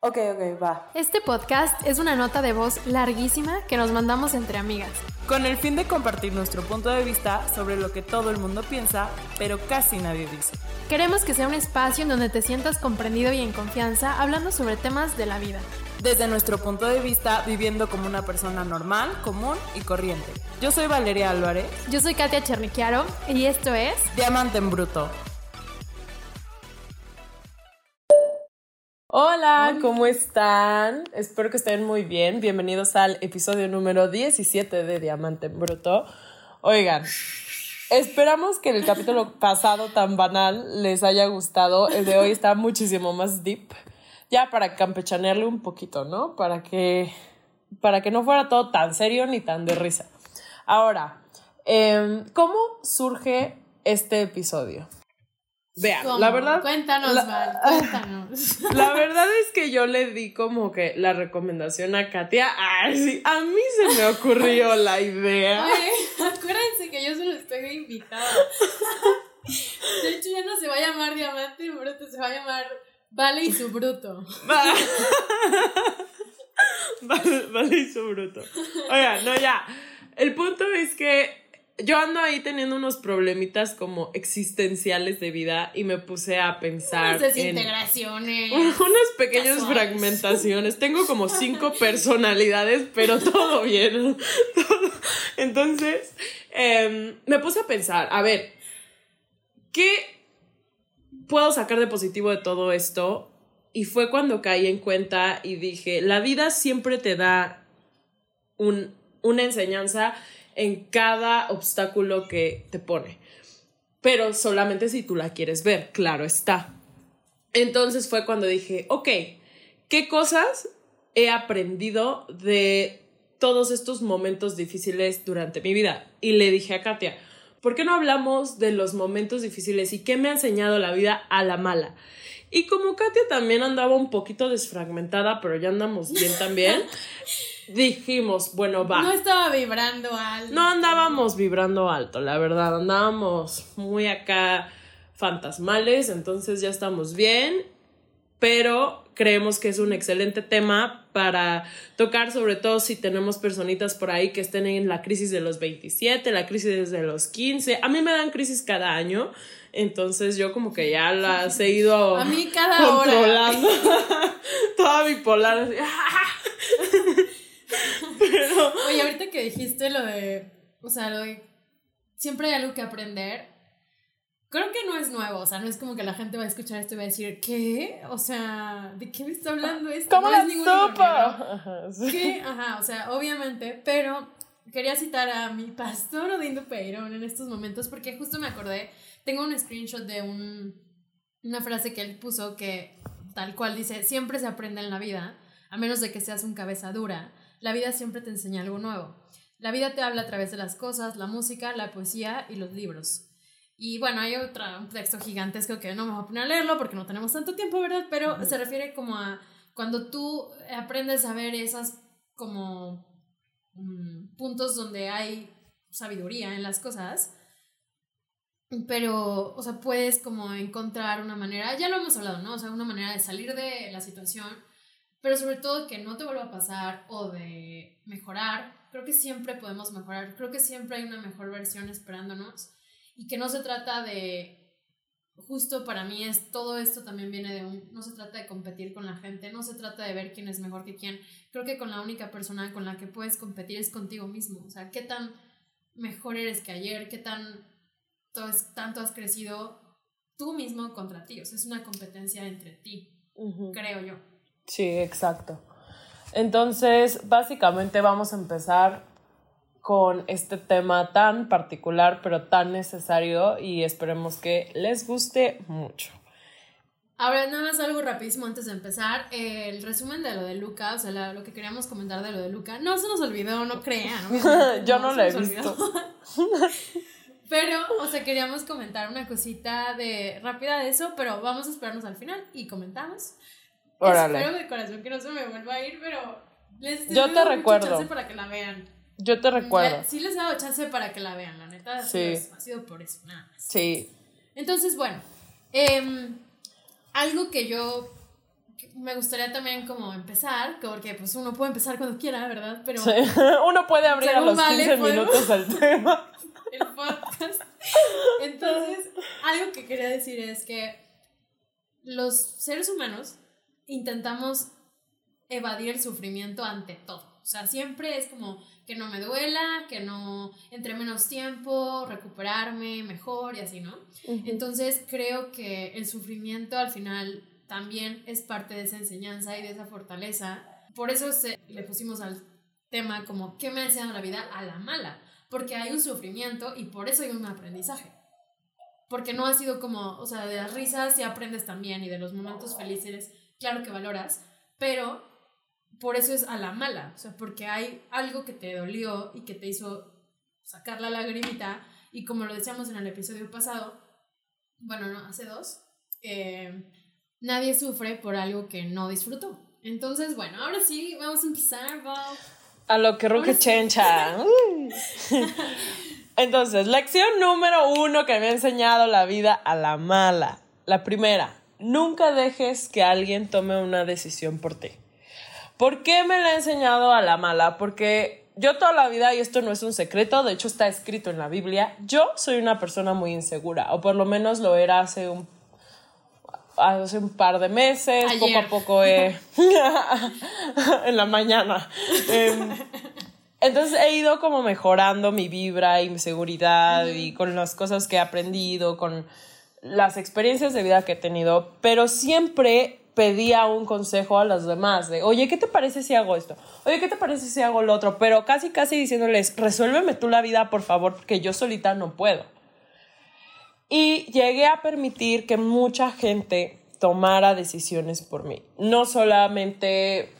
Ok, ok, va. Este podcast es una nota de voz larguísima que nos mandamos entre amigas. Con el fin de compartir nuestro punto de vista sobre lo que todo el mundo piensa, pero casi nadie dice. Queremos que sea un espacio en donde te sientas comprendido y en confianza hablando sobre temas de la vida. Desde nuestro punto de vista, viviendo como una persona normal, común y corriente. Yo soy Valeria Álvarez. Yo soy Katia Cherniquiaro y esto es Diamante en Bruto. Hola, ¿cómo están? Espero que estén muy bien. Bienvenidos al episodio número 17 de Diamante en Bruto. Oigan, esperamos que el capítulo pasado tan banal les haya gustado. El de hoy está muchísimo más deep. Ya para campechanearle un poquito, ¿no? Para que, para que no fuera todo tan serio ni tan de risa. Ahora, em, ¿cómo surge este episodio? Vean, la verdad. Cuéntanos, Val, cuéntanos. La verdad es que yo le di como que la recomendación a Katia. Ay, sí, a mí se me ocurrió la idea. Oye, acuérdense que yo solo estoy invitada. De hecho, ya no se va a llamar Diamante Bruto, se va a llamar Vale y su Bruto. vale, vale y su bruto. Oiga, no, ya. El punto es que yo ando ahí teniendo unos problemitas como existenciales de vida y me puse a pensar Unas desintegraciones. en unas pequeñas casuales. fragmentaciones. Tengo como cinco personalidades, pero todo bien. Entonces, em, me puse a pensar, a ver, ¿qué puedo sacar de positivo de todo esto? Y fue cuando caí en cuenta y dije, la vida siempre te da un, una enseñanza en cada obstáculo que te pone. Pero solamente si tú la quieres ver, claro está. Entonces fue cuando dije, ok, ¿qué cosas he aprendido de todos estos momentos difíciles durante mi vida? Y le dije a Katia, ¿por qué no hablamos de los momentos difíciles y qué me ha enseñado la vida a la mala? Y como Katia también andaba un poquito desfragmentada, pero ya andamos bien también, dijimos, bueno, va. No estaba vibrando alto. No andábamos vibrando alto, la verdad, andábamos muy acá fantasmales, entonces ya estamos bien, pero creemos que es un excelente tema para tocar, sobre todo si tenemos personitas por ahí que estén en la crisis de los 27, la crisis de los 15. A mí me dan crisis cada año, entonces yo como que ya las he ido A mí cada hora. controlando. Toda bipolar. Oye, ahorita que dijiste lo de, o sea, lo de siempre hay algo que aprender. Creo que no es nuevo, o sea, no es como que la gente va a escuchar esto y va a decir, ¿qué? O sea, ¿de qué me está hablando esto? ¿Cómo no la Ajá, sí. ¿Qué? Ajá, o sea, obviamente, pero quería citar a mi pastor Odindo Peirón en estos momentos porque justo me acordé, tengo un screenshot de un, una frase que él puso que tal cual dice, siempre se aprende en la vida, a menos de que seas un cabeza dura, la vida siempre te enseña algo nuevo. La vida te habla a través de las cosas, la música, la poesía y los libros. Y bueno, hay otra, un texto gigantesco que no me voy a poner a leerlo porque no tenemos tanto tiempo, ¿verdad? Pero se refiere como a cuando tú aprendes a ver esas como mm, puntos donde hay sabiduría en las cosas, pero, o sea, puedes como encontrar una manera, ya lo hemos hablado, ¿no? O sea, una manera de salir de la situación, pero sobre todo que no te vuelva a pasar o de mejorar. Creo que siempre podemos mejorar, creo que siempre hay una mejor versión esperándonos y que no se trata de, justo para mí es, todo esto también viene de un, no se trata de competir con la gente, no se trata de ver quién es mejor que quién, creo que con la única persona con la que puedes competir es contigo mismo, o sea, qué tan mejor eres que ayer, qué tan to- es- tanto has crecido tú mismo contra ti, o sea, es una competencia entre ti, Ujú. creo yo. Sí, exacto. Entonces, básicamente vamos a empezar con este tema tan particular, pero tan necesario y esperemos que les guste mucho. Ahora, nada más algo rapidísimo antes de empezar. eh, el resumen de lo de Luca, o sea, la- lo que queríamos comentar de lo de Luca, no se nos olvidó, no crean. Yo no se lo he visto. Pero, o sea, queríamos comentar una cosita de rápida de eso, pero vamos a esperarnos al final y comentamos. Órale. Espero de corazón que no se me vuelva a ir, pero les Yo te recuerdo. chance para que la vean. Yo te recuerdo. Sí les he dado chance para que la vean, la neta. ha Sí. sido- Ha sido por eso, nada más. Sí. Entonces, bueno, em, algo que yo me gustaría también como empezar, porque pues uno puede empezar cuando quiera, ¿verdad? Pero uno puede abrir a los 15 minutos al tema. El podcast. Entonces, algo que quería decir es que los seres humanos intentamos evadir el sufrimiento ante todo. O sea, siempre es como que no me duela, que no entre menos tiempo, recuperarme mejor y así, ¿no? Entonces creo que el sufrimiento al final también es parte de esa enseñanza y de esa fortaleza. Por eso se, le pusimos al tema como, ¿qué me ha enseñado la vida a la mala? Porque hay un sufrimiento y por eso hay un aprendizaje. Porque no ha sido como, o sea, de las risas sí aprendes también y de los momentos felices, claro que valoras, pero por eso es a la mala, o sea, porque hay algo que te dolió y que te hizo sacar la lagrimita y como lo decíamos en el episodio pasado, bueno, no, hace dos, eh, nadie sufre por algo que no disfrutó. Entonces, bueno, ahora sí, vamos a empezar, A lo que ruge chencha. Entonces, lección número uno que me ha enseñado la vida a la mala. La primera, nunca dejes que alguien tome una decisión por ti. ¿Por qué me la ha enseñado a la mala? Porque yo toda la vida, y esto no es un secreto, de hecho está escrito en la Biblia, yo soy una persona muy insegura, o por lo menos lo era hace un hace un par de meses, poco a poco en la mañana. Em, entonces he ido como mejorando mi vibra y mi seguridad y con las cosas que he aprendido, con las experiencias de vida que he tenido, pero siempre pedía un consejo a los demás de, oye, ¿qué te parece si hago esto? Oye, ¿qué te parece si hago lo otro? Pero casi, casi diciéndoles, resuélveme tú la vida, por favor, porque yo solita no puedo. Y llegué a permitir que mucha gente tomara decisiones por mí. No solamente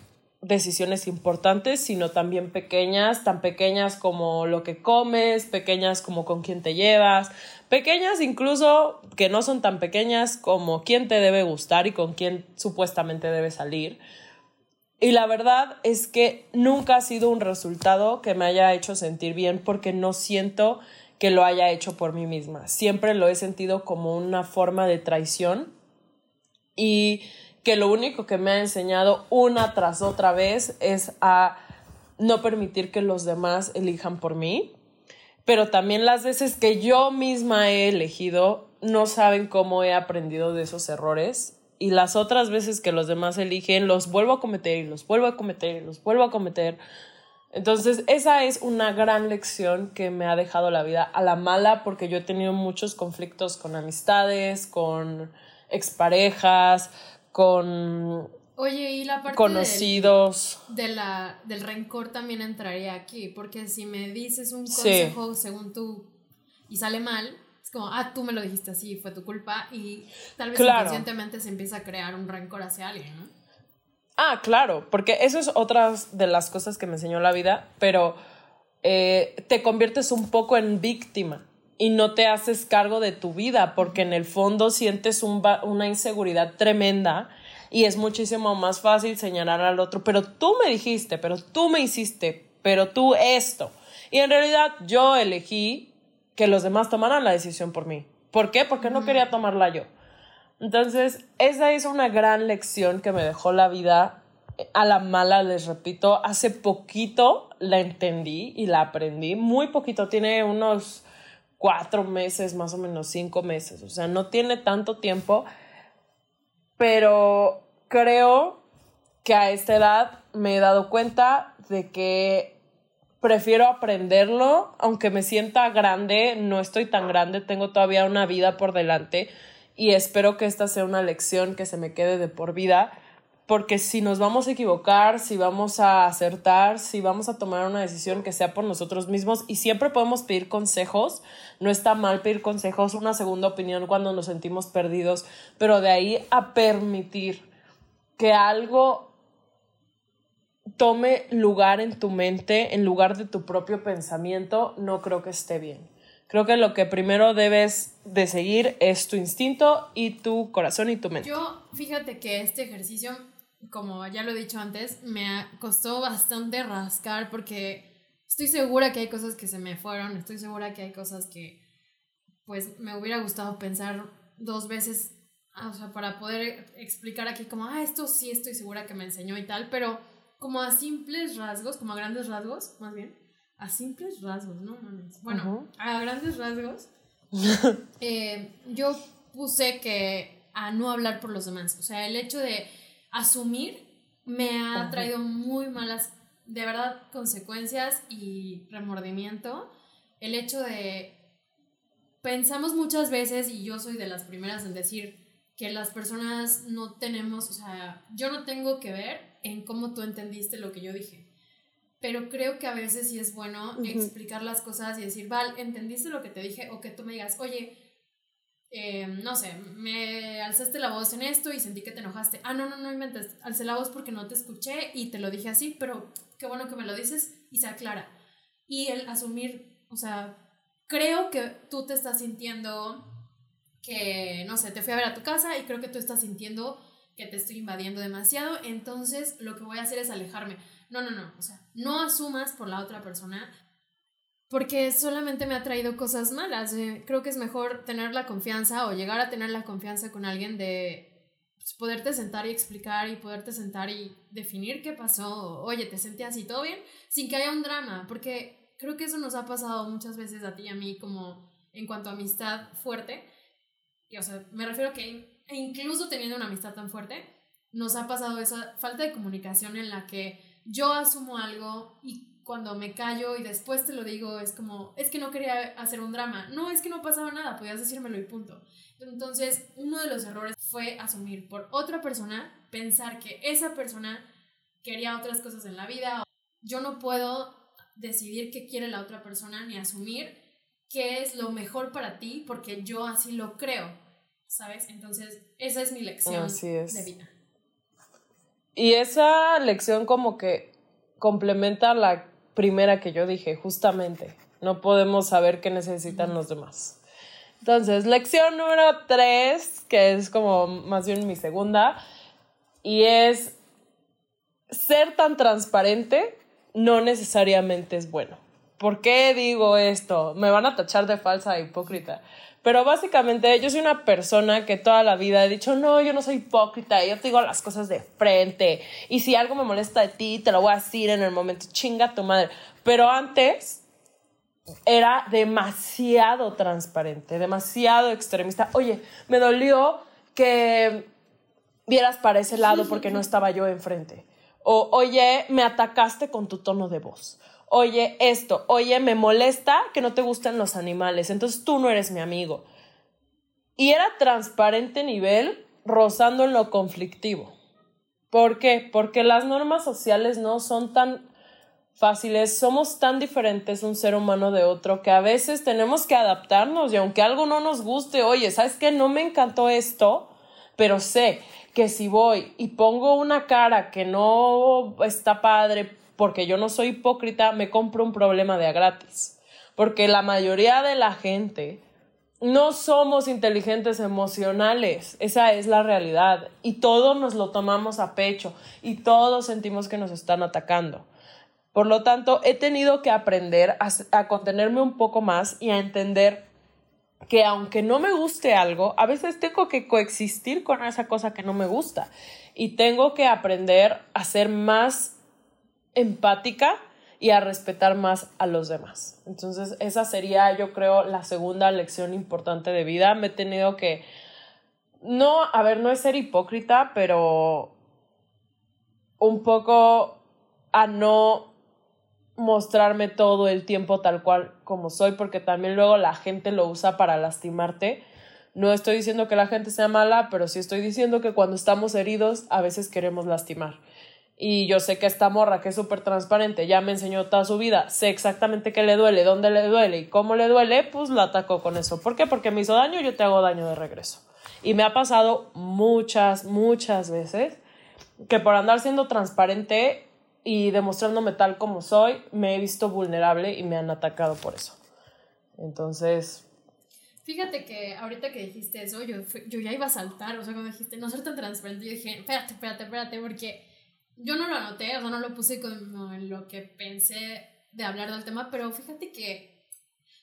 decisiones importantes, sino también pequeñas, tan pequeñas como lo que comes, pequeñas como con quién te llevas, pequeñas incluso que no son tan pequeñas como quién te debe gustar y con quién supuestamente debe salir. Y la verdad es que nunca ha sido un resultado que me haya hecho sentir bien porque no siento que lo haya hecho por mí misma. Siempre lo he sentido como una forma de traición y que lo único que me ha enseñado una tras otra vez es a no permitir que los demás elijan por mí, pero también las veces que yo misma he elegido no saben cómo he aprendido de esos errores y las otras veces que los demás eligen los vuelvo a cometer y los vuelvo a cometer y los vuelvo a cometer. Entonces, esa es una gran lección que me ha dejado la vida a la mala porque yo he tenido muchos conflictos con amistades, con exparejas, con Oye, y la parte conocidos. Del, de la, del rencor también entraría aquí, porque si me dices un consejo según tú y sale mal, es como, ah, tú me lo dijiste así, fue tu culpa, y tal vez inconscientemente se empieza a crear un rencor hacia alguien, ¿no? Ah, claro, porque eso es otra de las cosas que me enseñó la vida, pero eh, te conviertes un poco en víctima y no te haces cargo de tu vida, porque en el fondo sientes una inseguridad tremenda y es muchísimo más fácil señalar al otro, pero tú me dijiste, pero tú me hiciste, pero tú esto. Y en realidad yo elegí que los demás tomaran la decisión por mí. ¿Por qué? Porque no quería tomarla yo. Entonces, esa es una gran lección que me dejó la vida a la mala, les repito. Hace poquito la entendí y la aprendí. Muy poquito, tiene unos cuatro meses, más o menos cinco meses. O sea, no tiene tanto tiempo. Pero creo que a esta edad me he dado cuenta de que prefiero aprenderlo, aunque me sienta grande, no estoy tan grande, tengo todavía una vida por delante y espero que esta sea una lección que se me quede de por vida, porque si nos vamos a equivocar, si vamos a acertar, si vamos a tomar una decisión que sea por nosotros mismos y siempre podemos pedir consejos, no está mal pedir consejos, una segunda opinión cuando nos sentimos perdidos, pero de ahí a permitir que algo tome lugar en tu mente en lugar de tu propio pensamiento, no creo que esté bien. Creo que lo que primero debes de seguir es tu instinto y tu corazón y tu mente. Yo, fíjate que este ejercicio, como ya lo he dicho antes, me costó bastante rascar porque estoy segura que hay cosas que se me fueron, estoy segura que hay cosas que pues me hubiera gustado pensar dos veces o sea, para poder explicar aquí como, ah, esto sí estoy segura que me enseñó y tal, pero como a simples rasgos, como a grandes rasgos, más bien, a simples rasgos, ¿no? Bueno, a grandes rasgos, eh, yo puse que a no hablar por los demás, o sea, el hecho de asumir me ha traído muy malas, de verdad, consecuencias y remordimiento. El hecho de pensamos muchas veces, y yo soy de las primeras en decir que las personas no tenemos, o sea, yo no tengo que ver en cómo tú entendiste lo que yo dije. Pero creo que a veces sí es bueno explicar las cosas y decir, Val, ¿entendiste lo que te dije? O que tú me digas, oye, eh, no sé, me alzaste la voz en esto y sentí que te enojaste. Ah, no, no, no inventes, alcé la voz porque no te escuché y te lo dije así, pero qué bueno que me lo dices y se aclara. Y el asumir, o sea, creo que tú te estás sintiendo que, no sé, te fui a ver a tu casa y creo que tú estás sintiendo que te estoy invadiendo demasiado, entonces lo que voy a hacer es alejarme. No, no, no, o sea, no asumas por la otra persona porque solamente me ha traído cosas malas. Eh, creo que es mejor tener la confianza o llegar a tener la confianza con alguien de pues, poderte sentar y explicar y poderte sentar y definir qué pasó. Oye, te sentí así, todo bien, sin que haya un drama, porque creo que eso nos ha pasado muchas veces a ti y a mí como en cuanto a amistad fuerte. Y, o sea, me refiero a que incluso teniendo una amistad tan fuerte, nos ha pasado esa falta de comunicación en la que yo asumo algo y cuando me callo y después te lo digo es como, es que no quería hacer un drama. No, es que no pasaba nada, podías decírmelo y punto. Entonces, uno de los errores fue asumir por otra persona, pensar que esa persona quería otras cosas en la vida. Yo no puedo decidir qué quiere la otra persona ni asumir qué es lo mejor para ti porque yo así lo creo, ¿sabes? Entonces, esa es mi lección de vida. Y esa lección como que complementa la primera que yo dije, justamente. No podemos saber qué necesitan los demás. Entonces, lección número tres, que es como más bien mi segunda, y es ser tan transparente no necesariamente es bueno. ¿Por qué digo esto? Me van a tachar de falsa e hipócrita. Pero básicamente yo soy una persona que toda la vida he dicho, no, yo no soy hipócrita, yo te digo las cosas de frente. Y si algo me molesta de ti, te lo voy a decir en el momento, chinga tu madre. Pero antes era demasiado transparente, demasiado extremista. Oye, me dolió que vieras para ese lado porque no estaba yo enfrente. O, oye, me atacaste con tu tono de voz. Oye, esto. Oye, me molesta que no te gusten los animales. Entonces tú no eres mi amigo. Y era transparente nivel rozando en lo conflictivo. ¿Por qué? Porque las normas sociales no son tan fáciles, somos tan diferentes un ser humano de otro que a veces tenemos que adaptarnos y aunque algo no nos guste, oye, ¿sabes qué? No me encantó esto, pero sé que si voy y pongo una cara que no está padre porque yo no soy hipócrita, me compro un problema de a gratis. Porque la mayoría de la gente no somos inteligentes emocionales, esa es la realidad. Y todos nos lo tomamos a pecho y todos sentimos que nos están atacando. Por lo tanto, he tenido que aprender a, a contenerme un poco más y a entender que aunque no me guste algo, a veces tengo que coexistir con esa cosa que no me gusta y tengo que aprender a ser más empática y a respetar más a los demás. Entonces, esa sería, yo creo, la segunda lección importante de vida. Me he tenido que, no, a ver, no es ser hipócrita, pero un poco a no mostrarme todo el tiempo tal cual como soy, porque también luego la gente lo usa para lastimarte. No estoy diciendo que la gente sea mala, pero sí estoy diciendo que cuando estamos heridos a veces queremos lastimar. Y yo sé que esta morra, que es súper transparente, ya me enseñó toda su vida, sé exactamente qué le duele, dónde le duele y cómo le duele, pues la ataco con eso. ¿Por qué? Porque me hizo daño, yo te hago daño de regreso. Y me ha pasado muchas, muchas veces que por andar siendo transparente y demostrándome tal como soy, me he visto vulnerable y me han atacado por eso. Entonces... Fíjate que ahorita que dijiste eso, yo, yo ya iba a saltar, o sea, cuando dijiste no ser tan transparente, yo dije, espérate, espérate, espérate, porque yo no lo anoté, o sea, no lo puse como en lo que pensé de hablar del tema, pero fíjate que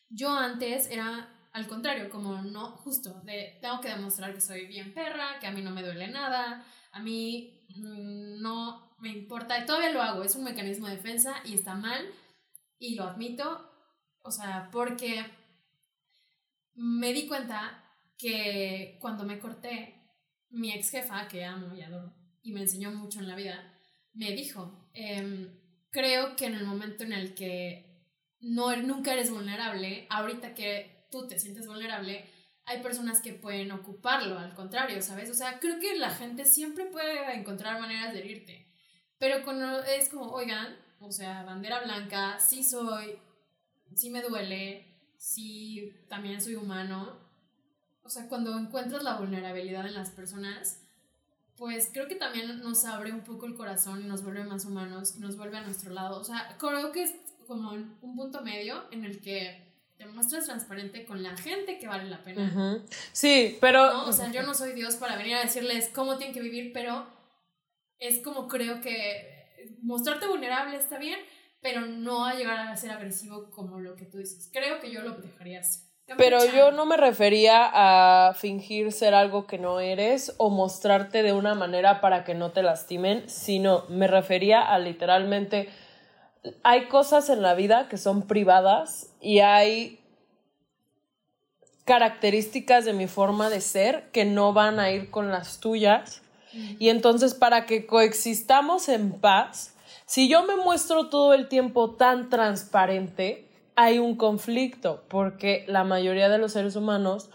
yo antes era al contrario, como no, justo, de tengo que demostrar que soy bien perra, que a mí no me duele nada, a mí mm, no me importa, y todavía lo hago, es un mecanismo de defensa y está mal, y lo admito, o sea, porque me di cuenta que cuando me corté, mi ex jefa, que amo y adoro, y me enseñó mucho en la vida, me dijo, em, creo que en el momento en el que no, nunca eres vulnerable, ahorita que tú te sientes vulnerable, hay personas que pueden ocuparlo, al contrario, ¿sabes? O sea, creo que la gente siempre puede encontrar maneras de herirte, pero cuando es como, oigan, o sea, bandera blanca, sí soy, sí me duele, sí también soy humano, o sea, cuando encuentras la vulnerabilidad en las personas, pues creo que también nos abre un poco el corazón y nos vuelve más humanos y nos vuelve a nuestro lado. O sea, creo que es como un punto medio en el que te muestras transparente con la gente que vale la pena. Sí, pero... O sea, yo no soy Dios para venir a decirles cómo tienen que vivir, pero es como creo que mostrarte vulnerable está bien, pero no a llegar a ser agresivo como lo que tú dices. Creo que yo lo dejaría así. Pero yo no me refería a fingir ser algo que no eres o mostrarte de una manera para que no te lastimen, sino me refería a literalmente hay cosas en la vida que son privadas y hay características de mi forma de ser que no van a ir con las tuyas. Y entonces para que coexistamos en paz, si yo me muestro todo el tiempo tan transparente, hay un conflicto porque la mayoría de los seres humanos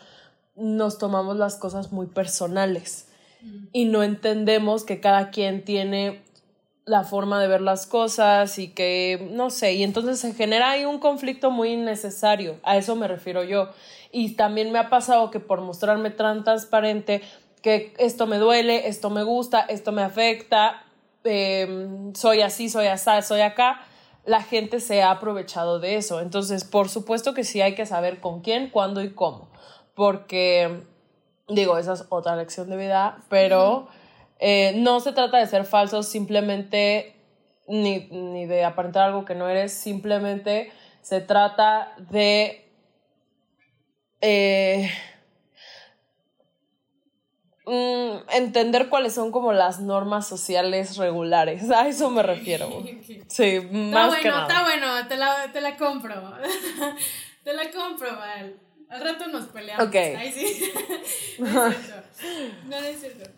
nos tomamos las cosas muy personales mm. y no entendemos que cada quien tiene la forma de ver las cosas y que no sé, y entonces se genera ahí un conflicto muy innecesario, a eso me refiero yo. Y también me ha pasado que por mostrarme tan transparente que esto me duele, esto me gusta, esto me afecta, em, soy así, soy así, soy acá, la gente se ha aprovechado de eso. Entonces, por supuesto que sí hay que saber con quién, cuándo y cómo. Porque, digo, esa es otra lección de vida, pero eh, no se trata de ser falsos simplemente ni, ni de aparentar algo que no eres, simplemente se trata de... Eh, Mm, entender cuáles son como las normas sociales regulares. A eso me refiero. Sí, más está bueno, Está bueno, te la, te la compro. te la compro, Val. Al rato nos peleamos. Ok. Ahí sí. no es cierto. No, es cierto.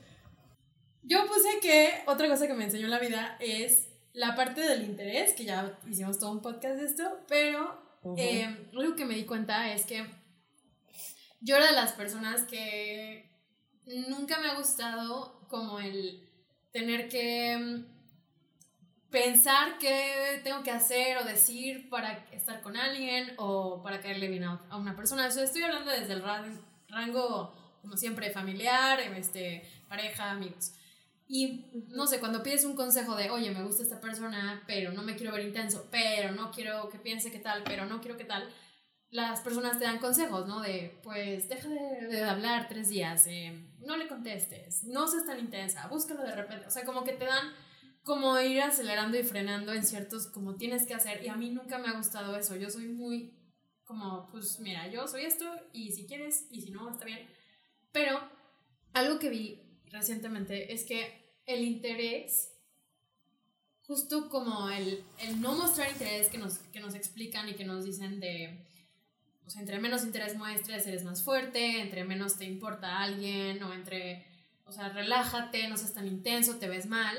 Yo puse que otra cosa que me enseñó la vida es la parte del interés, que ya hicimos todo un podcast de esto, pero eh, algo que me di cuenta es que yo era de las personas que nunca me ha gustado como el tener que mm, pensar qué tengo que hacer o decir para estar con alguien o para caerle bien a una persona. Eso estoy hablando desde el rango, como siempre, familiar, este, pareja, amigos. Y no sé, cuando pides un consejo de, oye, me gusta esta persona, pero no me quiero ver intenso, pero no quiero que piense qué tal, pero no quiero qué tal, las personas te dan consejos, ¿no? De, pues, deja de, hablar tres días, eh, no le contestes, no seas tan intensa, búscalo de repente. O sea, como que te dan como ir acelerando y frenando en ciertos, como tienes que hacer. Y a mí nunca me ha gustado eso. Yo soy muy como, pues, mira, yo soy esto y si quieres y si no, está bien. Pero algo que vi recientemente es que el interés justo como el, el, no mostrar interés que nos, que nos explican y que nos dicen de o sea, entre menos interés muestres, eres más fuerte, entre menos te importa alguien, o entre, o sea, relájate, no seas tan intenso, te ves mal,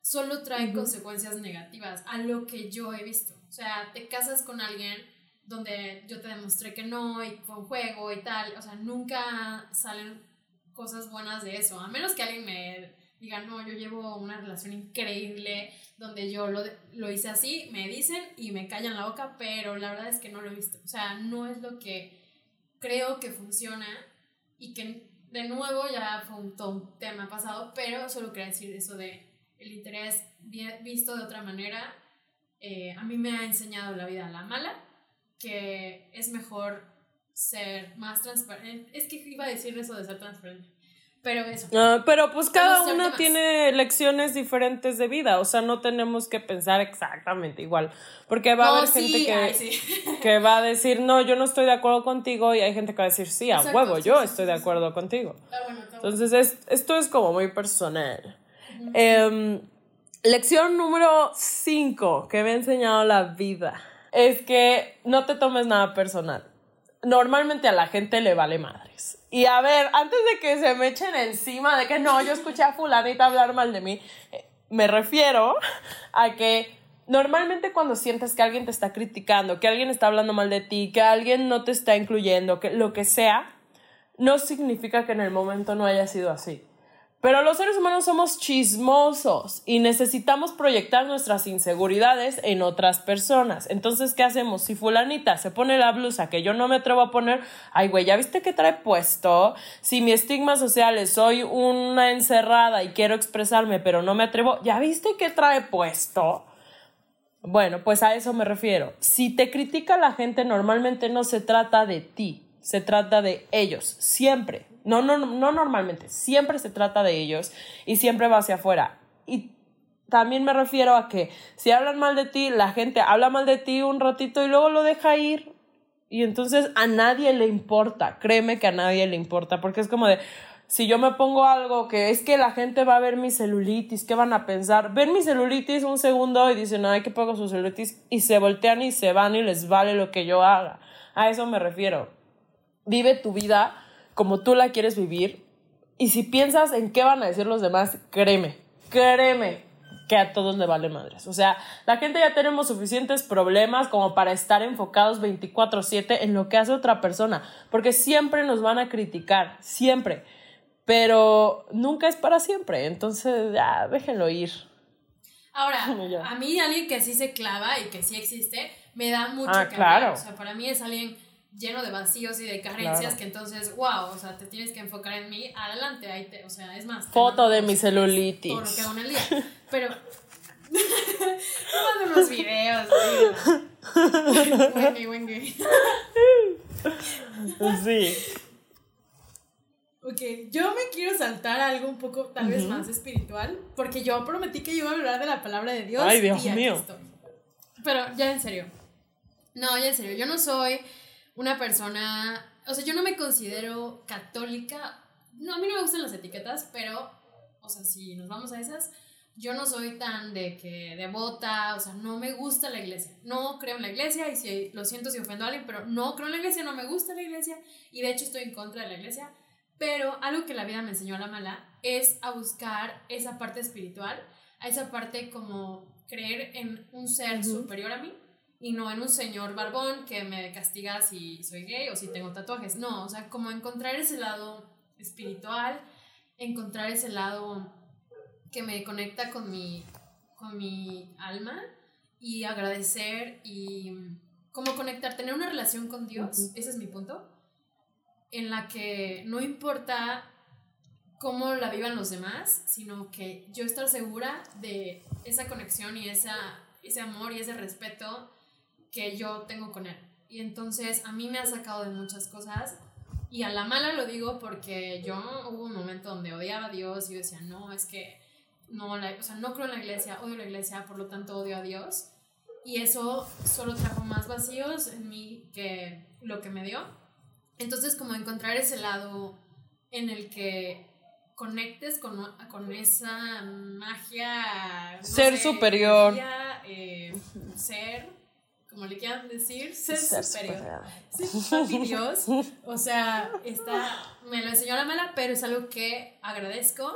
solo trae consecuencias negativas a lo que yo he visto. O sea, te casas con alguien donde yo te demostré que no, y un juego y tal, o sea, nunca salen cosas buenas de eso, a menos que alguien me diga, no, yo llevo una relación increíble donde yo lo, lo, hice así, me dicen y me callan la boca, pero la verdad es que no lo he visto. O sea, no es lo que creo que funciona y que de nuevo ya fue un, tema pasado, pero solo quería decir eso de el interés visto de otra manera. Eh, a mí me ha enseñado la vida la mala, que es mejor ser más transparente. Es que iba a decir eso de ser transparente Pero eso. Ah, pero pues cada más. tiene lecciones diferentes de vida, o sea, no tenemos que pensar exactamente igual, porque va a haber sí, gente que, ay, sí. que va a decir, no, yo no estoy de acuerdo contigo, y hay gente que va a decir, sí, a huevo, sí, yo estoy de acuerdo contigo. Está bueno, está bueno. Entonces, es, esto es como muy personal. Em, lección número 5 que me ha enseñado la vida es que no te tomes nada personal. Normalmente a la gente le vale madres. Y a ver, antes de que se me echen encima de que no, yo escuché a fulanita hablar mal de mí, eh, me refiero a que normalmente cuando sientes que alguien te está criticando, que alguien está hablando mal de ti, que alguien no te está incluyendo, que lo que sea, no significa que en el momento no haya sido así. Pero los seres humanos somos chismosos y necesitamos proyectar nuestras inseguridades en otras personas. Entonces, ¿qué hacemos? Si fulanita se pone la blusa que yo no me atrevo a poner, ay, güey, ¿ya viste qué trae puesto? Si mi estigma social es soy una encerrada y quiero expresarme, pero no me atrevo, ¿ya viste qué trae puesto? Bueno, pues a eso me refiero. Si te critica la gente, normalmente no se trata de ti, se trata de ellos, siempre. No, no, no normalmente, siempre se trata de ellos y siempre va hacia afuera. Y también me refiero a que si hablan mal de ti, la gente habla mal de ti un ratito y luego lo deja ir. Y entonces a nadie le importa, créeme que a nadie le importa, porque es como de, si yo me pongo algo que es que la gente va a ver mi celulitis, ¿qué van a pensar? Ven mi celulitis un segundo y dicen, ay, qué poco su celulitis, y se voltean y se van y les vale lo que yo haga. A eso me refiero. Vive tu vida como tú la quieres vivir, y si piensas en qué van a decir los demás, créeme, créeme que a todos le vale madres. O sea, la gente ya tenemos suficientes problemas como para estar enfocados 24/7 en lo que hace otra persona, porque siempre nos van a criticar, siempre, pero nunca es para siempre, entonces ya déjenlo ir. Ahora, a mí alguien que sí se clava y que sí existe, me da mucho Ah, que claro. O sea, para mí es alguien lleno de vacíos y de carencias Claro. que entonces, wow, o sea, te tienes que enfocar en mí, adelante, ahí te, o sea, es más. Foto de mi celulitis. Todo lo que hago en el día. Pero, mando unos videos. Wendy, Wendy. Sí. Ok, yo me quiero saltar a algo un poco tal vez más espiritual, porque yo prometí que iba a hablar de la palabra de Dios. Ay, Dios y aquí mío. estoy. Pero ya en serio. No, ya en serio, yo no soy una persona, o sea, yo no me considero católica. No, a mí no me gustan las etiquetas, pero, o sea, si nos vamos a esas, yo no soy tan de que devota, o sea, no me gusta la iglesia. No creo en la iglesia y si lo siento si ofendo a alguien, pero no creo en la iglesia, no me gusta la iglesia y de hecho estoy en contra de la iglesia. Pero algo que la vida me enseñó a la mala es a buscar esa parte espiritual, a esa parte como creer en un ser superior a mí y no en un señor barbón que me castiga si soy gay o si tengo tatuajes. No, o sea, como encontrar ese lado espiritual, encontrar ese lado que me conecta con mi, con mi alma y agradecer y como conectar, tener una relación con Dios, ese es mi punto, en la que no importa cómo la vivan los demás, sino que yo estar segura de esa conexión y esa, ese amor y ese respeto que yo tengo con él. Y entonces a mí me ha sacado de muchas cosas y a la mala lo digo porque yo hubo un momento donde odiaba a Dios y yo decía, no, es que no, la- o sea, no creo en la iglesia, odio la iglesia, por lo tanto odio a Dios. Y eso solo trajo más vacíos en mí que lo que me dio. Entonces, como encontrar ese lado en el que conectes con, con esa magia. no Ser sé, superior. energía, eh, ser, como le quieran decir, ser, Ser superior. papi Dios. O sea, está, me lo enseñó la mala, pero es algo que agradezco.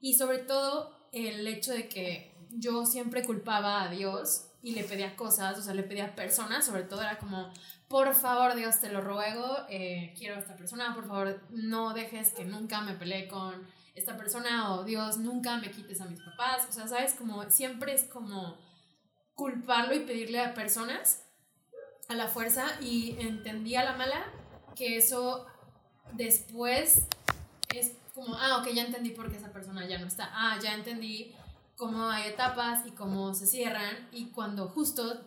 Y sobre todo el hecho de que yo siempre culpaba a Dios y le pedía cosas, o sea, le pedía personas, sobre todo era como, por favor Dios, te lo ruego, eh, quiero a esta persona, por favor no dejes que nunca me pelee con esta persona o Dios, nunca me quites a mis papás, o sea, sabes, como siempre es como culparlo y pedirle a personas a la fuerza y entendí a la mala que eso después es como, ah, ok, ya entendí por qué esa persona ya no está. Ah, ya entendí cómo hay etapas y cómo se cierran y cuando justo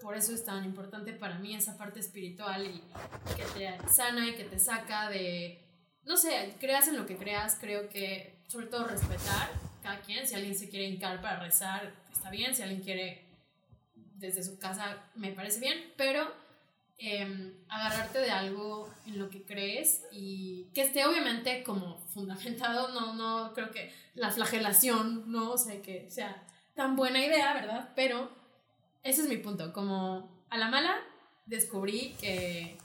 por eso es tan importante para mí esa parte espiritual y que te sana y que te saca de, no sé, creas en lo que creas, creo que sobre todo respetar cada quien, si alguien se quiere hincar para rezar, está bien, si alguien quiere desde su casa, me parece bien, pero em, agarrarte de algo en lo que crees y que esté obviamente como fundamentado, no, no creo que la flagelación, no o sea que sea tan buena idea, ¿verdad? Pero ese es mi punto, como a la mala descubrí que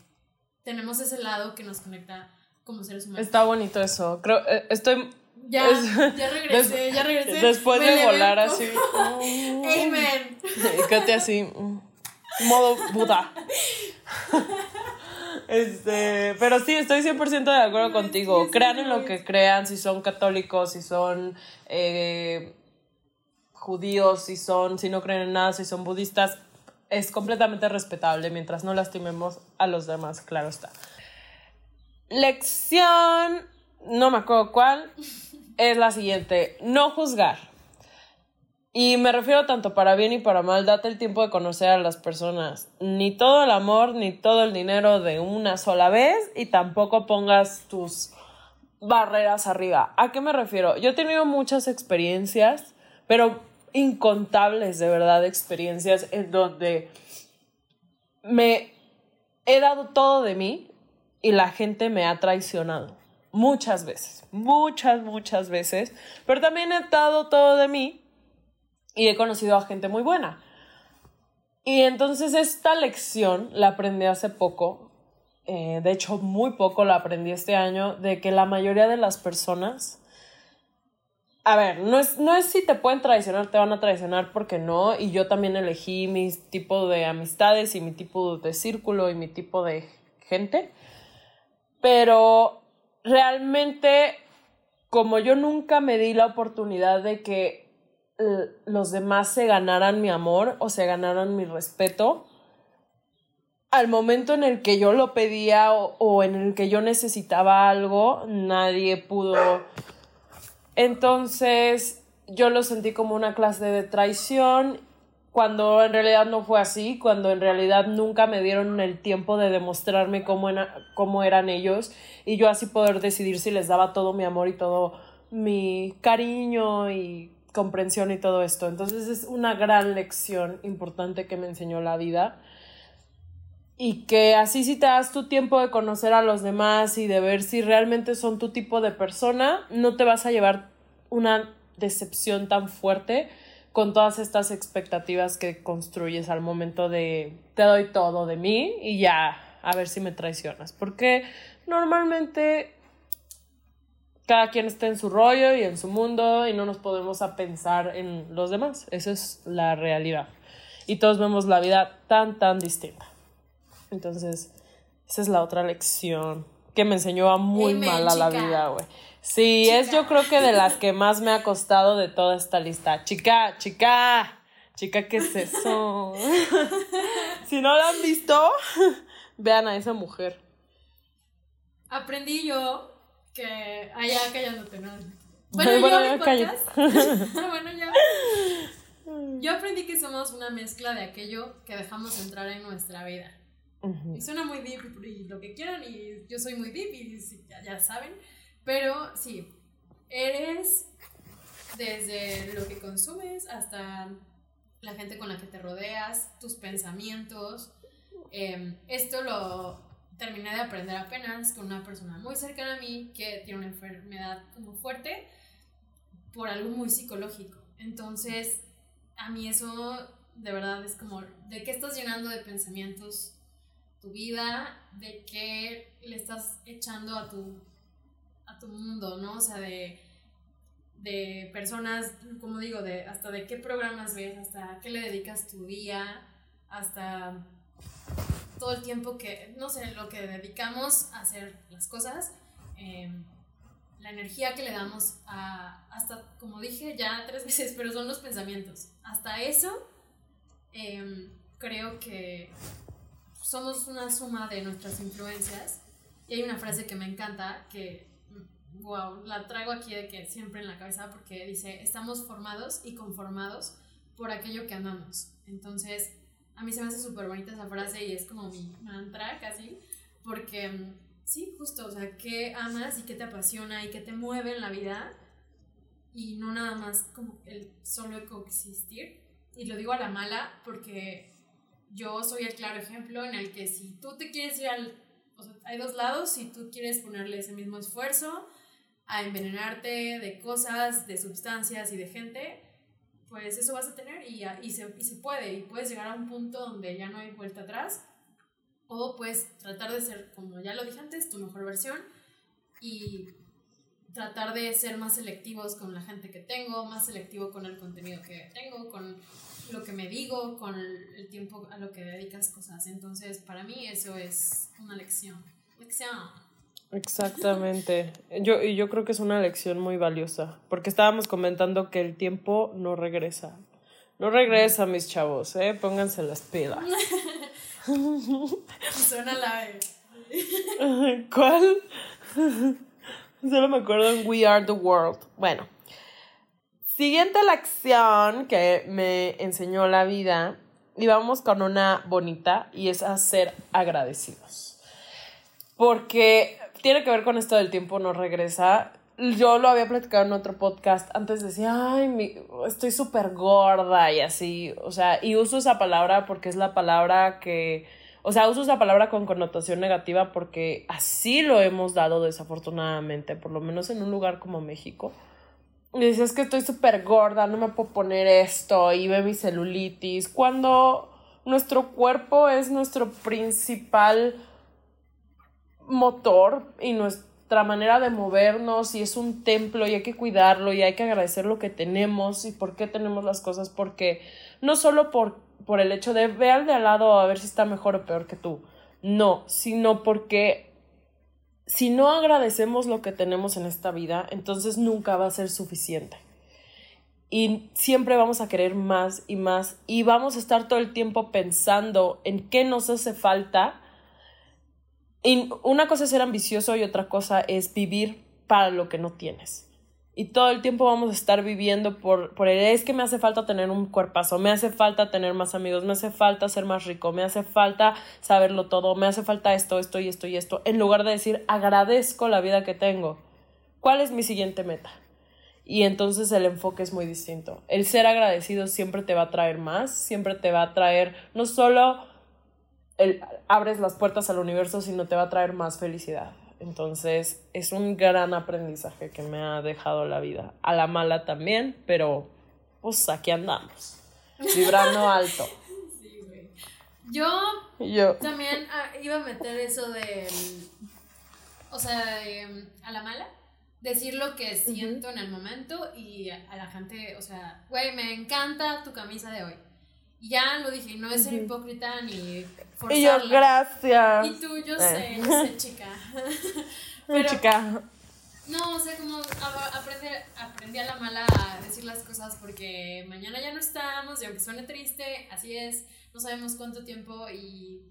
tenemos ese lado que nos conecta como seres humanos. Está bonito eso. Creo, eh, estoy. Ya, ya regresé, ya regresé. Después de volar así. Amen. Quédate así. Modo Buda. Este, pero sí, estoy 100% de acuerdo contigo. Crean en lo que crean, si son católicos, si son eh, judíos, si son, si no creen en nada, si son budistas, es completamente respetable mientras no lastimemos a los demás, claro está. Lección, no me acuerdo cuál, es la siguiente, no juzgar. Y me refiero tanto para bien y para mal, date el tiempo de conocer a las personas. Ni todo el amor, ni todo el dinero de una sola vez y tampoco pongas tus barreras arriba. ¿A qué me refiero? Yo he tenido muchas experiencias, pero incontables de verdad experiencias en donde me he dado todo de mí y la gente me ha traicionado. Muchas veces, muchas, muchas veces. Pero también he dado todo de mí y he conocido a gente muy buena. Y entonces esta lección la aprendí hace poco, eh, de hecho muy poco la aprendí este año, de que la mayoría de las personas, a ver, no es, no es si te pueden traicionar, te van a traicionar porque no, y yo también elegí mi tipo de amistades y mi tipo de círculo y mi tipo de gente, pero realmente como yo nunca me di la oportunidad de que los demás se ganaran mi amor o se ganaran mi respeto, al momento en el que yo lo pedía o, en el que yo necesitaba algo, nadie pudo. Entonces yo lo sentí como una clase de traición cuando en realidad no fue así, cuando en realidad nunca me dieron el tiempo de demostrarme cómo, cómo eran ellos y yo así poder decidir si les daba todo mi amor y todo mi cariño y comprensión y todo esto. Entonces es una gran lección importante que me enseñó la vida. Y que así si te das tu tiempo de conocer a los demás y de ver si realmente son tu tipo de persona, no te vas a llevar una decepción tan fuerte con todas estas expectativas que construyes al momento de te doy todo de mí y ya a ver si me traicionas. Porque normalmente cada quien está en su rollo y en su mundo y no nos podemos a pensar en los demás. Esa es la realidad. Y todos vemos la vida tan, tan distinta. Entonces, esa es la otra lección que me enseñó a muy mal a la vida, güey. Sí, es yo creo que de las que más me ha costado de toda esta lista. Chica, chica, chica, ¿qué es eso? si no la han visto, vean a esa mujer. Aprendí yo que allá callándote, ¿no? Bueno, yo bueno, ya. Yo aprendí que somos una mezcla de aquello que dejamos entrar en nuestra vida. Y suena muy deep y lo que quieran, y yo soy muy deep y ya saben. Pero sí, eres desde lo que consumes hasta la gente con la que te rodeas, tus pensamientos. Em, esto lo terminé de aprender apenas con una persona muy cercana a mí que tiene una enfermedad como fuerte por algo muy psicológico. Entonces, a mí eso de verdad es como, ¿de qué estás llenando de pensamientos tu vida? ¿De qué le estás echando a tu a tu mundo, ¿no? O sea, de, de personas, como digo, de hasta de qué programas ves, hasta qué le dedicas tu día, hasta todo el tiempo que, no sé, lo que dedicamos a hacer las cosas, em, la energía que le damos a, hasta, como dije ya tres veces, pero son los pensamientos. Hasta eso, em, creo que somos una suma de nuestras influencias. Y hay una frase que me encanta que wow, la traigo aquí de que siempre en la cabeza porque dice, estamos formados y conformados por aquello que amamos. Entonces, a mí se me hace súper bonita esa frase y es como mi mantra casi, porque mm, sí, justo, o sea, qué amas y qué te apasiona y qué te mueve en la vida y no nada más como el solo coexistir. Y lo digo a la mala porque yo soy el claro ejemplo en el que si tú te quieres ir al... O sea, hay dos lados, si tú quieres ponerle ese mismo esfuerzo a envenenarte de cosas, de sustancias y de gente, pues eso vas a tener y, y, se, y se puede, y puedes llegar a un punto donde ya no hay vuelta atrás, o puedes tratar de ser, como ya lo dije antes, tu mejor versión y tratar de ser más selectivos con la gente que tengo, más selectivo con el contenido que tengo, con lo que me digo, con el tiempo a lo que dedicas cosas. Entonces, para mí eso es una lección. Lección. Exactamente. Yo, y yo creo que es una lección muy valiosa, porque estábamos comentando que el tiempo no regresa. No regresa, mis chavos, ¿eh? Pónganse las pilas. Suena la ¿Cuál? Solo me acuerdo en We Are the World. Bueno, siguiente lección que me enseñó la vida. Y vamos con una bonita y es a ser agradecidos. Porque tiene que ver con esto del tiempo no regresa. Yo lo había platicado en otro podcast. Antes decía, ay, estoy súper gorda y así. O sea, y uso esa palabra porque es la palabra que o sea, uso esa palabra con connotación negativa porque así lo hemos dado desafortunadamente, por lo menos en un lugar como México. Y dices que estoy súper gorda, no me puedo poner esto y ve mi celulitis. Cuando nuestro cuerpo es nuestro principal motor y nuestra manera de movernos y es un templo y hay que cuidarlo y hay que agradecer lo que tenemos y por qué tenemos las cosas porque no solo por por el hecho de ver al de al lado a ver si está mejor o peor que tú. No, sino porque si no agradecemos lo que tenemos en esta vida, entonces nunca va a ser suficiente. Y siempre vamos a querer más y más y vamos a estar todo el tiempo pensando en qué nos hace falta. Y una cosa es ser ambicioso y otra cosa es vivir para lo que no tienes y todo el tiempo vamos a estar viviendo por, por el es que me hace falta tener un cuerpazo, me hace falta tener más amigos, me hace falta ser más rico, me hace falta saberlo todo, me hace falta esto, esto y esto y esto, en lugar de decir agradezco la vida que tengo. ¿Cuál es mi siguiente meta? Y entonces el enfoque es muy distinto. El ser agradecido siempre te va a traer más, siempre te va a traer no solo el abres las puertas al universo, sino te va a traer más felicidad. Entonces es un gran aprendizaje que me ha dejado la vida. A la mala también, pero pues aquí andamos. Vibrando alto. Sí, güey. Yo, también ah, iba a meter eso de, o sea, a la mala. Decir lo que siento en el momento y a, la gente, o sea, güey, me encanta tu camisa de hoy. Y ya lo dije, no es ser hipócrita ni forzarla. Y yo, gracias. Y tú, yo sé, yo sé, chica. Pero, chica. No, o sea, como aprendí, aprendí a la mala a decir las cosas porque mañana ya no estamos y aunque suene triste, así es, no sabemos cuánto tiempo y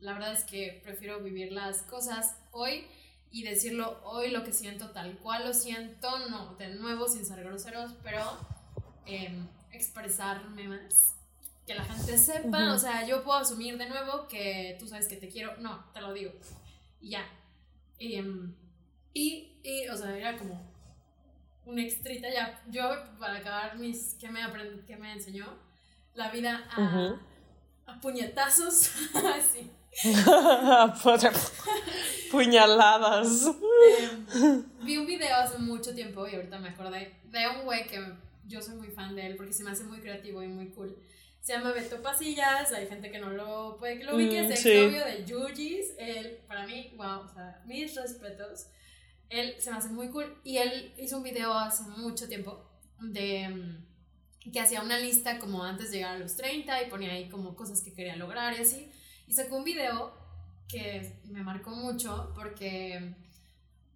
la verdad es que prefiero vivir las cosas hoy y decirlo hoy lo que siento tal cual lo siento, no, de nuevo sin ser groseros, pero em, expresarme más que la gente sepa, o sea, yo puedo asumir de nuevo que tú sabes que te quiero, no, te lo digo, y ya. Em, y, y, o sea, era como un extrita ya. Yo, para acabar mis, que me, que me enseñó? La vida a, a puñetazos, así. Puñaladas. Em, vi un video hace mucho tiempo y ahorita me acordé de un güey que yo soy muy fan de él porque se me hace muy creativo y muy cool se llama Beto Pasillas, hay gente que no lo puede que lo ubique, es mm, el novio de Yujis, él, para mí, wow, o sea, mis respetos, él se me hace muy cool y él hizo un video hace mucho tiempo de mm, que hacía una lista como antes de llegar a los 30 y ponía ahí como cosas que quería lograr y así, y sacó un video que me marcó mucho porque,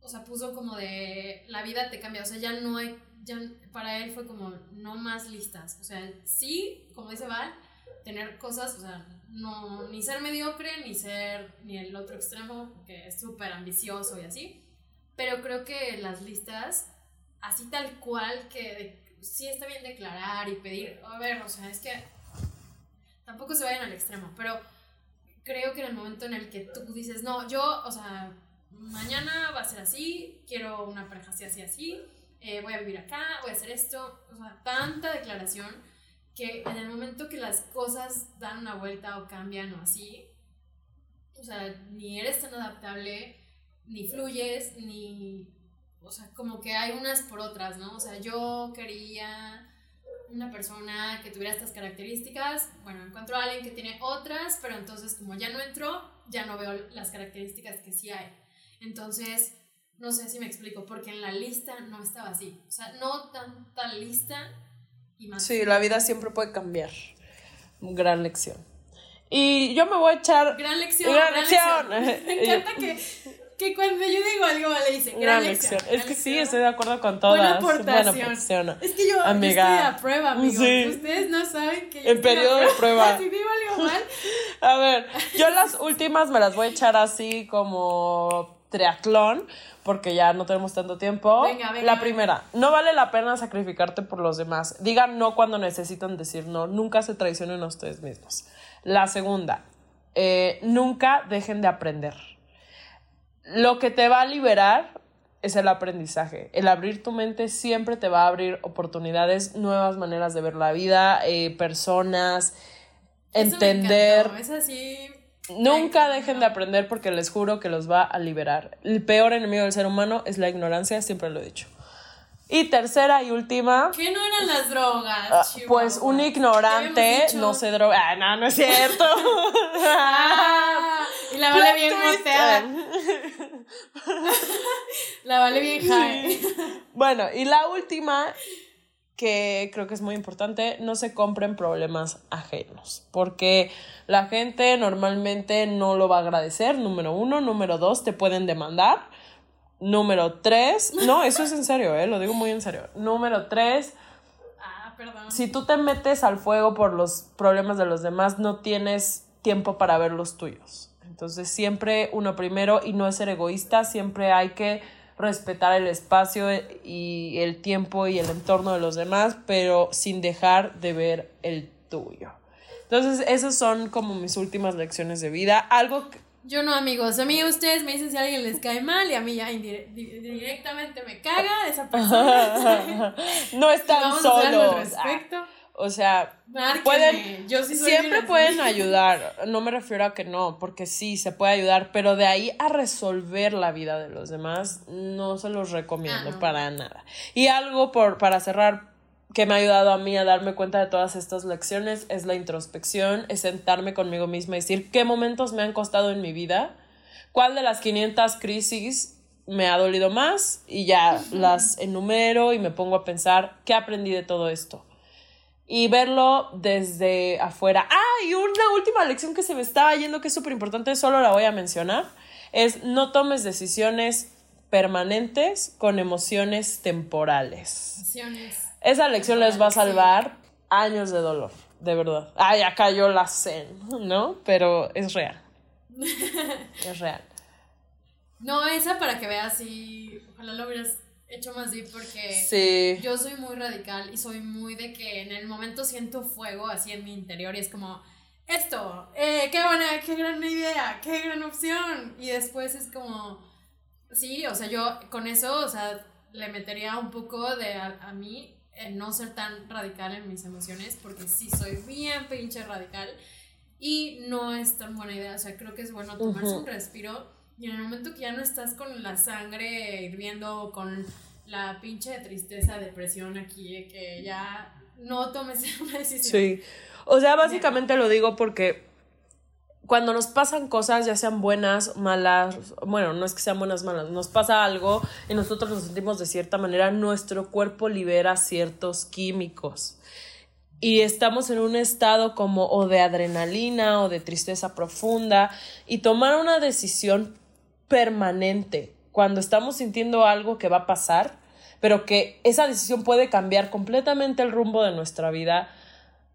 o sea, puso como de la vida te cambia, o sea, ya no hay ya para él fue como no más listas. O sea, sí, como dice Val, tener cosas, o sea, no, ni ser mediocre, ni ser ni el otro extremo, que es súper ambicioso y así. Pero creo que las listas, así tal cual, que sí está bien declarar y pedir, a ver, o sea, es que tampoco se vayan al extremo, pero creo que en el momento en el que tú dices, no, yo, o sea, mañana va a ser así, quiero una pareja así, así, así, eh, voy a vivir acá, voy a hacer esto, o sea, tanta declaración que en el momento que las cosas dan una vuelta o cambian o así, o sea, ni eres tan adaptable, ni fluyes, ni, o sea, como que hay unas por otras, ¿no? O sea, yo quería una persona que tuviera estas características, bueno, encuentro a alguien que tiene otras, pero entonces como ya no entró, ya no veo las características que sí hay. Entonces, no sé si me explico, porque en la lista no estaba así. O sea, no tanta lista y más. Sí, la vida siempre puede cambiar. Gran lección. Y yo me voy a echar. Gran lección. Gran, lección. Me encanta que que cuando yo digo algo le dice gran, lección. Es que sí, estoy de acuerdo con todas. Buena aportación. Buena Es que yo, Amiga. estoy a prueba, amigos. Ustedes no saben que yo En periodo de prueba. si digo algo mal. a ver, yo las últimas me las voy a echar así como triatlón, porque ya no tenemos tanto tiempo. Venga, venga, la primera, no vale la pena sacrificarte por los demás. Digan no cuando necesitan decir no. Nunca se traicionen a ustedes mismos. La segunda, eh, nunca dejen de aprender lo que te va a liberar es el aprendizaje. El abrir tu mente siempre te va a abrir oportunidades, nuevas maneras de ver la vida, eh, personas, entender. es así. Nunca dejen de aprender porque les juro que los va a liberar. El peor enemigo del ser humano es la ignorancia, siempre lo he dicho. Y tercera y última. ¿Qué no eran las drogas? Ah, pues un ignorante no se droga. Ah, no, no es cierto. ah, y la vale bien moteada. la vale bien high. Bueno, y la última, que creo que es muy importante, no se compren problemas ajenos. Porque la gente normalmente no lo va a agradecer, número uno. Número dos, te pueden demandar. Número tres, no, eso es en serio, ¿eh? lo digo muy en serio. Número tres, ah, perdón. si tú te metes al fuego por los problemas de los demás, no tienes tiempo para ver los tuyos. Entonces siempre uno primero y no es ser egoísta, siempre hay que respetar el espacio y el tiempo y el entorno de los demás, pero sin dejar de ver el tuyo. Entonces, esas son como mis últimas lecciones de vida. Algo que, yo no, amigos. A mí ustedes me dicen si a alguien les cae mal y a mí ya directamente me caga esa persona. no están solos. Ah, o sea, pueden, Yo sí siempre pueden ayudar. No me refiero a que no, porque sí, se puede ayudar, pero de ahí a resolver la vida de los demás, no se los recomiendo ah, para nada. Y algo por, para cerrar, que me ha ayudado a mí a darme cuenta de todas estas lecciones es la introspección, es sentarme conmigo misma y decir qué momentos me han costado en mi vida, cuál de las 500 crisis me ha dolido más y ya las enumero y me pongo a pensar qué aprendí de todo esto. Y verlo desde afuera. Ah, y una última lección que se me estaba yendo que es súper importante, solo la voy a mencionar, es no tomes decisiones permanentes con emociones temporales. Emociones esa lección les va a salvar años de dolor, de verdad. Ay, acá yo la sé, ¿no? Pero es real. es real. No, esa para que veas y ojalá lo hubieras hecho más deep porque sí. yo soy muy radical y soy muy de que en el momento siento fuego así en mi interior y es como esto, eh, qué buena, qué gran idea, qué gran opción y después es como sí, o sea, yo con eso, o sea, le metería un poco de a mí no ser tan radical en mis emociones, porque sí soy bien pinche radical y no es tan buena idea. O sea, creo que es bueno tomarse un respiro y en el momento que ya no estás con la sangre hirviendo, con la pinche tristeza, depresión aquí, que ya no tomes una decisión. Sí. O sea, básicamente lo digo porque cuando nos pasan cosas, ya sean buenas, malas, bueno, no es que sean buenas, malas, nos pasa algo y nosotros nos sentimos de cierta manera, nuestro cuerpo libera ciertos químicos. Y estamos en un estado como o de adrenalina o de tristeza profunda y tomar una decisión permanente cuando estamos sintiendo algo que va a pasar, pero que esa decisión puede cambiar completamente el rumbo de nuestra vida,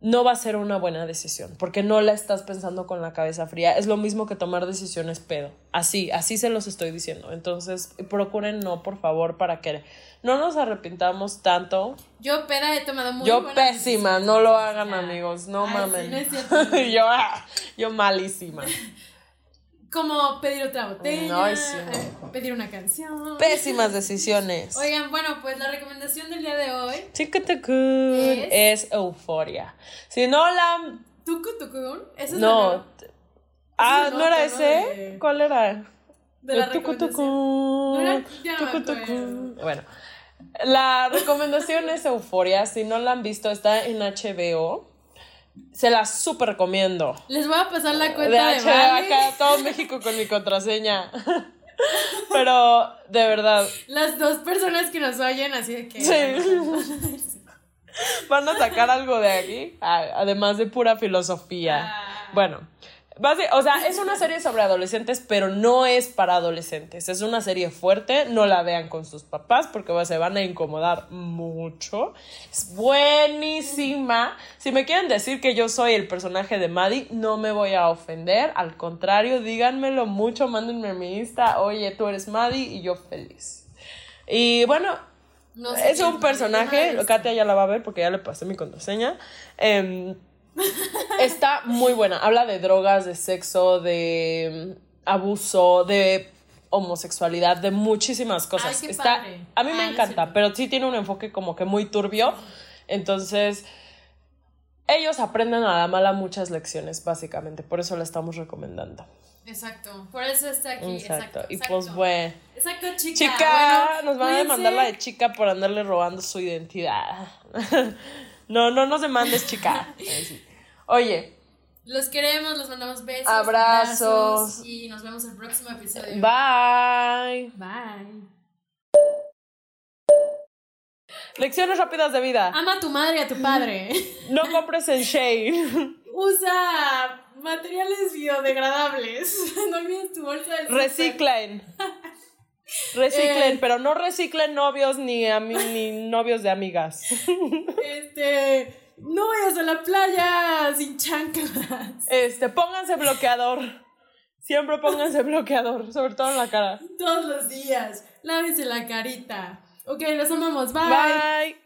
no va a ser una buena decisión, porque no la estás pensando con la cabeza fría. Es lo mismo que tomar decisiones pedo. Así, así se los estoy diciendo. Entonces, procuren no, por favor, para que no nos arrepintamos tanto. Yo peda he tomado muy Yo pésima, no lo hagan, amigos, no mamen. yo, ah, yo malísima. como pedir otra botella, Ay, sí. eh, pedir una canción. Pésimas decisiones. Oigan, bueno, pues la recomendación del día de hoy, Chiquitacún Es- es euforia. Si no la. Tucu Tucun, esa es la No. Ah, ¿no era ese? de- ¿Cuál era? de la recomendación. tucu. No no. Bueno, la recomendación es Euforia. Si no la han visto, está en HBO. Se la súper recomiendo. Les voy a pasar la De cuenta de, HBO Vale. acá, todo México con mi contraseña. Pero, de verdad, Las dos personas que nos oyen, así de que. Sí. van a sacar algo de aquí, además de pura filosofía. Ah. Bueno, o sea, es una serie sobre adolescentes, pero no es para adolescentes. Es una serie fuerte, no la vean con sus papás porque se van a incomodar mucho. Es buenísima. Si me quieren decir que yo soy el personaje de Maddie, no me voy a ofender. Al contrario, díganmelo mucho, mándenme a mi Insta, oye, tú eres Maddie y yo feliz. Y bueno, No sé es un personaje. Katia ya la va a ver porque ya le pasé mi contraseña. Em, está muy buena. Habla de drogas, de sexo, de mm, abuso, de homosexualidad, de muchísimas cosas. Ay, está, padre. a mí Ah, me no encanta, pero sí tiene un enfoque como que muy turbio. Entonces, ellos aprenden a la mala muchas lecciones, básicamente. Por eso la estamos recomendando. Exacto. Por eso está aquí. Exacto. Exacto. Y pues, bueno. Exacto, chica. Chica, Bueno, nos van a demandar la de chica por andarle robando su identidad. no, no nos demandes, chica. Sí. Oye, Los queremos, los mandamos besos. Abrazos. Y nos vemos el próximo episodio. bye. Bye. Lecciones rápidas de vida. Ama a tu madre y a tu padre. No compres en Shane. Usa materiales biodegradables. No olvides tu bolsa de. Reciclen. Reciclen, Eh. pero no reciclen novios ni, ni novios de amigas. Este. No vayas a la playa sin chanclas. Este, pónganse bloqueador. Siempre pónganse bloqueador, sobre todo en la cara. Todos los días. Lávese la carita. Ok, los amamos. Bye. Bye.